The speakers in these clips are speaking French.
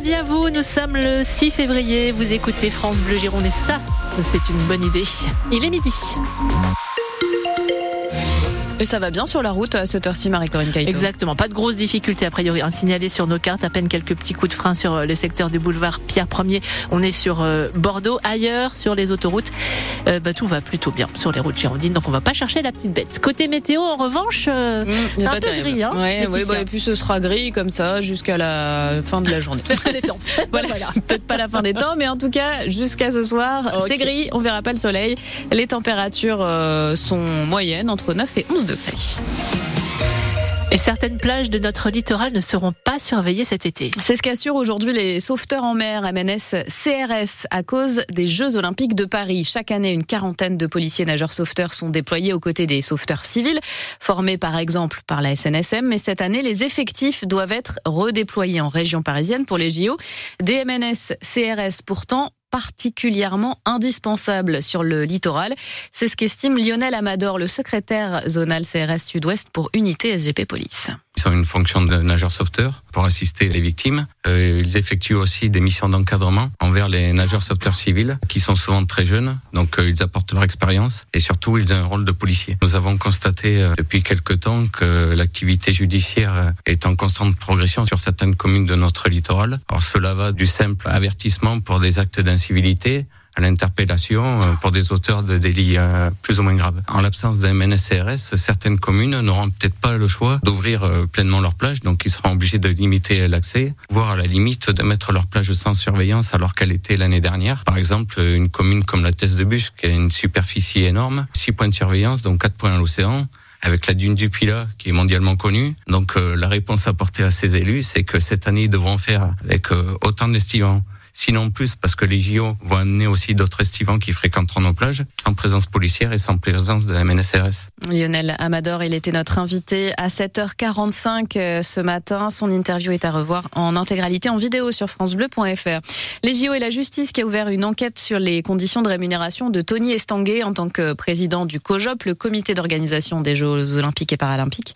mardi à vous, nous sommes le 6 février, vous écoutez France Bleu Gironde et ça, c'est une bonne idée. Il est midi. Et ça va bien sur la route à cette heure-ci, Marie-Corinne Caïto Exactement, pas de grosses difficultés a priori. Un signalé sur nos cartes, à peine quelques petits coups de frein sur euh, le secteur du boulevard Pierre 1er. On est sur euh, Bordeaux, ailleurs sur les autoroutes. Euh, bah, tout va plutôt bien sur les routes girondines, donc on va pas chercher la petite bête. Côté météo, en revanche, mmh, c'est un peu gris. Hein, ouais, ouais bah, et puis ce sera gris comme ça jusqu'à la fin de la journée. fin des temps. voilà, peut-être pas la fin des temps, mais en tout cas jusqu'à ce soir, c'est gris. On verra pas le soleil. Les températures sont moyennes entre 9 et 11 degrés. Et certaines plages de notre littoral ne seront pas surveillées cet été. C'est ce qu'assurent aujourd'hui les sauveteurs en mer MNS CRS à cause des Jeux Olympiques de Paris. Chaque année, une quarantaine de policiers nageurs sauveteurs sont déployés aux côtés des sauveteurs civils, formés par exemple par la SNSM. Mais cette année, les effectifs doivent être redéployés en région parisienne pour les JO. Des MNS CRS pourtant particulièrement indispensable sur le littoral. C'est ce qu'estime Lionel Amador, le secrétaire zonal CRS Sud-Ouest pour Unité SGP Police. Ils ont une fonction de nageur sauveteur pour assister les victimes. Euh, ils effectuent aussi des missions d'encadrement envers les nageurs sauveteurs civils qui sont souvent très jeunes. Donc euh, ils apportent leur expérience et surtout ils ont un rôle de policier. Nous avons constaté euh, depuis quelque temps que l'activité judiciaire est en constante progression sur certaines communes de notre littoral. Alors cela va du simple avertissement pour des actes d'incivilité à l'interpellation euh, pour des auteurs de délits euh, plus ou moins graves. En l'absence d'un MNSCRS, certaines communes n'auront peut-être pas le choix d'ouvrir euh, pleinement leur plage, donc ils seront obligés de limiter l'accès, voire à la limite de mettre leur plage sans surveillance alors qu'elle était l'année dernière. Par exemple, une commune comme la Thèse de Bûche, qui a une superficie énorme, 6 points de surveillance, donc 4 points à l'océan, avec la dune du Pilat qui est mondialement connue. Donc la réponse apportée à ces élus, c'est que cette année ils devront faire avec autant d'estivants sinon plus parce que les JO vont amener aussi d'autres estivants qui fréquenteront nos plages, sans présence policière et sans présence de la MNSRS. Lionel Amador, il était notre invité à 7h45 euh, ce matin. Son interview est à revoir en intégralité en vidéo sur francebleu.fr. Les JO et la justice qui a ouvert une enquête sur les conditions de rémunération de Tony Estanguet en tant que président du COJOP, le comité d'organisation des Jeux olympiques et paralympiques.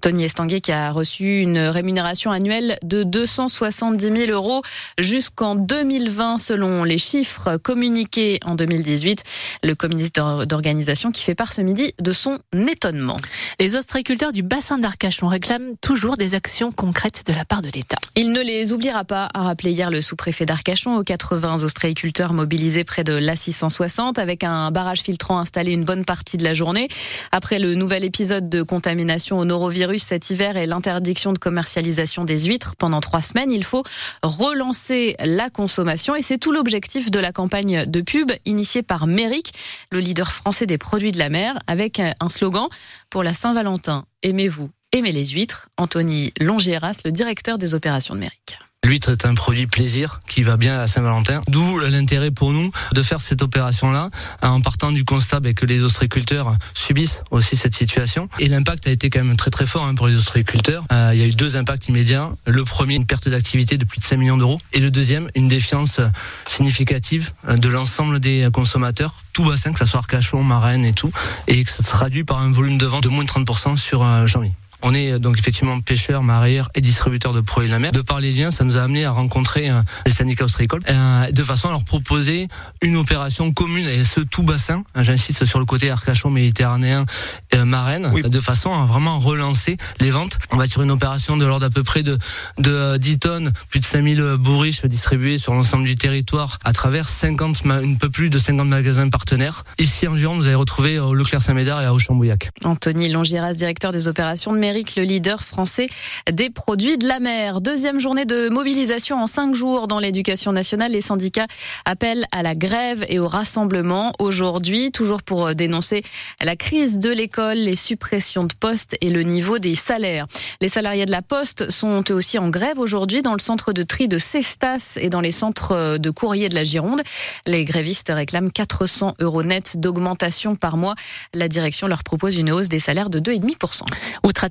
Tony Estanguet qui a reçu une rémunération annuelle de 270 000 euros jusqu'en 2020 selon les chiffres communiqués en 2018. Le comité d'organisation qui fait part ce midi de son étonnement. Les ostréiculteurs du bassin d'Arcachon réclament toujours des actions concrètes de la part de l'État. Il ne les oubliera pas, a rappelé hier le sous-préfet d'Arcachon aux 80 ostréiculteurs mobilisés près de l'A660 avec un barrage filtrant installé une bonne partie de la journée. Après le nouvel épisode de contamination au norovirus cet hiver et l'interdiction de commercialisation des huîtres pendant trois semaines, il faut relancer la consommation et c'est tout l'objectif de la campagne de pub initiée par Méric, le leader français des produits de la mer, avec un slogan pour la Saint-Valentin. Aimez-vous, aimez les huîtres. Anthony Longieras, le directeur des opérations de Méric. L'huître est un produit plaisir qui va bien à Saint-Valentin. D'où l'intérêt pour nous de faire cette opération-là en partant du constat ben, que les ostréiculteurs subissent aussi cette situation. Et l'impact a été quand même très très fort hein, pour les ostréiculteurs. Euh, il y a eu deux impacts immédiats. Le premier, une perte d'activité de plus de 5 millions d'euros. Et le deuxième, une défiance significative euh, de l'ensemble des consommateurs tout bassin, que ce soit Arcachon, Marraine et tout, et que ça se traduit par un volume de vente de moins de 30% sur euh, janvier. On est euh, donc effectivement pêcheurs, mareyeurs et distributeurs de produits de la mer. De par les liens, ça nous a amené à rencontrer euh, les syndicats ostréicoles euh, de façon à leur proposer une opération commune et ce tout bassin. J'insiste sur le côté Arcachon méditerranéen, euh, Marraine, de façon à vraiment relancer les ventes. On va sur une opération de l'ordre à peu près de, de 10 tonnes, plus de 5000 bourriches distribuées sur l'ensemble du territoire à travers 50, un peu plus de 50 magasins partenaires. Ici en Gironde, vous allez retrouver Leclerc Saint-Médard et à Auchan-Bouillac. Anthony Longiras, directeur des opérations de le leader français des produits de la mer. Deuxième journée de mobilisation en cinq jours dans l'éducation nationale. Les syndicats appellent à la grève et au rassemblement aujourd'hui, toujours pour dénoncer la crise de l'école, les suppressions de postes et le niveau des salaires. Les salariés de la Poste sont eux aussi en grève aujourd'hui dans le centre de tri de Cestas et dans les centres de courrier de la Gironde. Les grévistes réclament 400 euros net d'augmentation par mois. La direction leur propose une hausse des salaires de 2,5%.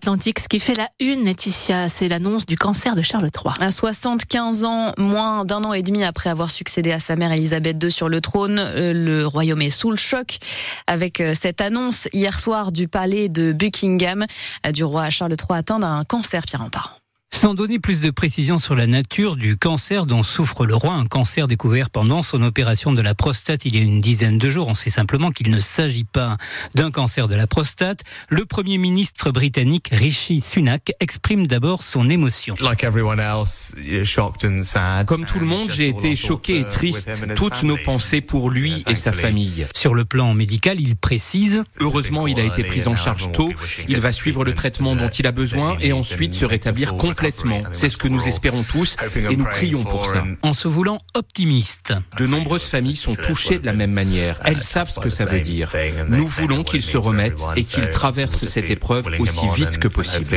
Atlantique. Ce qui fait la une, Laetitia, c'est l'annonce du cancer de Charles III. À 75 ans, moins d'un an et demi après avoir succédé à sa mère Elisabeth II sur le trône, euh, le royaume est sous le choc avec euh, cette annonce hier soir du palais de Buckingham euh, du roi Charles III atteint d'un cancer, Pierre Rempart. Sans donner plus de précisions sur la nature du cancer dont souffre le roi, un cancer découvert pendant son opération de la prostate il y a une dizaine de jours, on sait simplement qu'il ne s'agit pas d'un cancer de la prostate, le Premier ministre britannique Rishi Sunak exprime d'abord son émotion. Comme tout le monde, j'ai été choqué et triste. Toutes nos pensées pour lui et sa famille. Sur le plan médical, il précise Heureusement, il a été pris en charge tôt. Il va suivre le traitement dont il a besoin et ensuite se rétablir complètement. C'est ce que nous espérons tous et nous prions pour ça. En se voulant optimiste. De nombreuses familles sont touchées de la même manière. Elles savent ce que ça veut dire. Nous voulons qu'il se remette et qu'il traverse cette épreuve aussi vite que possible.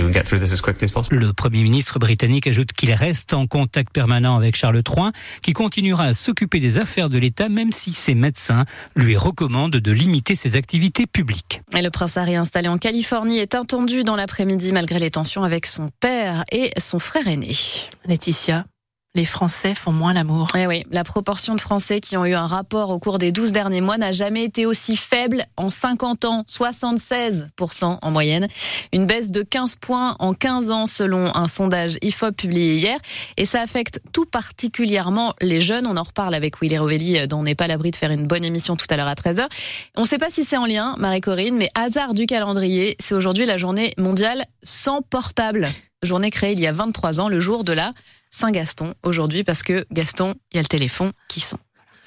Le Premier ministre britannique ajoute qu'il reste en contact permanent avec Charles III, qui continuera à s'occuper des affaires de l'État même si ses médecins lui recommandent de limiter ses activités publiques. Et le prince Harry installé en Californie est attendu dans l'après-midi malgré les tensions avec son père et son frère aîné. Laetitia, les Français font moins l'amour. Eh oui, la proportion de Français qui ont eu un rapport au cours des 12 derniers mois n'a jamais été aussi faible en 50 ans, 76% en moyenne. Une baisse de 15 points en 15 ans selon un sondage IFOP publié hier. Et ça affecte tout particulièrement les jeunes. On en reparle avec Willy Rovelli, dont on n'est pas l'abri de faire une bonne émission tout à l'heure à 13h. On ne sait pas si c'est en lien, Marie-Corinne, mais hasard du calendrier, c'est aujourd'hui la journée mondiale sans portable. Journée créée il y a 23 ans, le jour de la Saint-Gaston aujourd'hui parce que Gaston, il y a le téléphone qui sonne.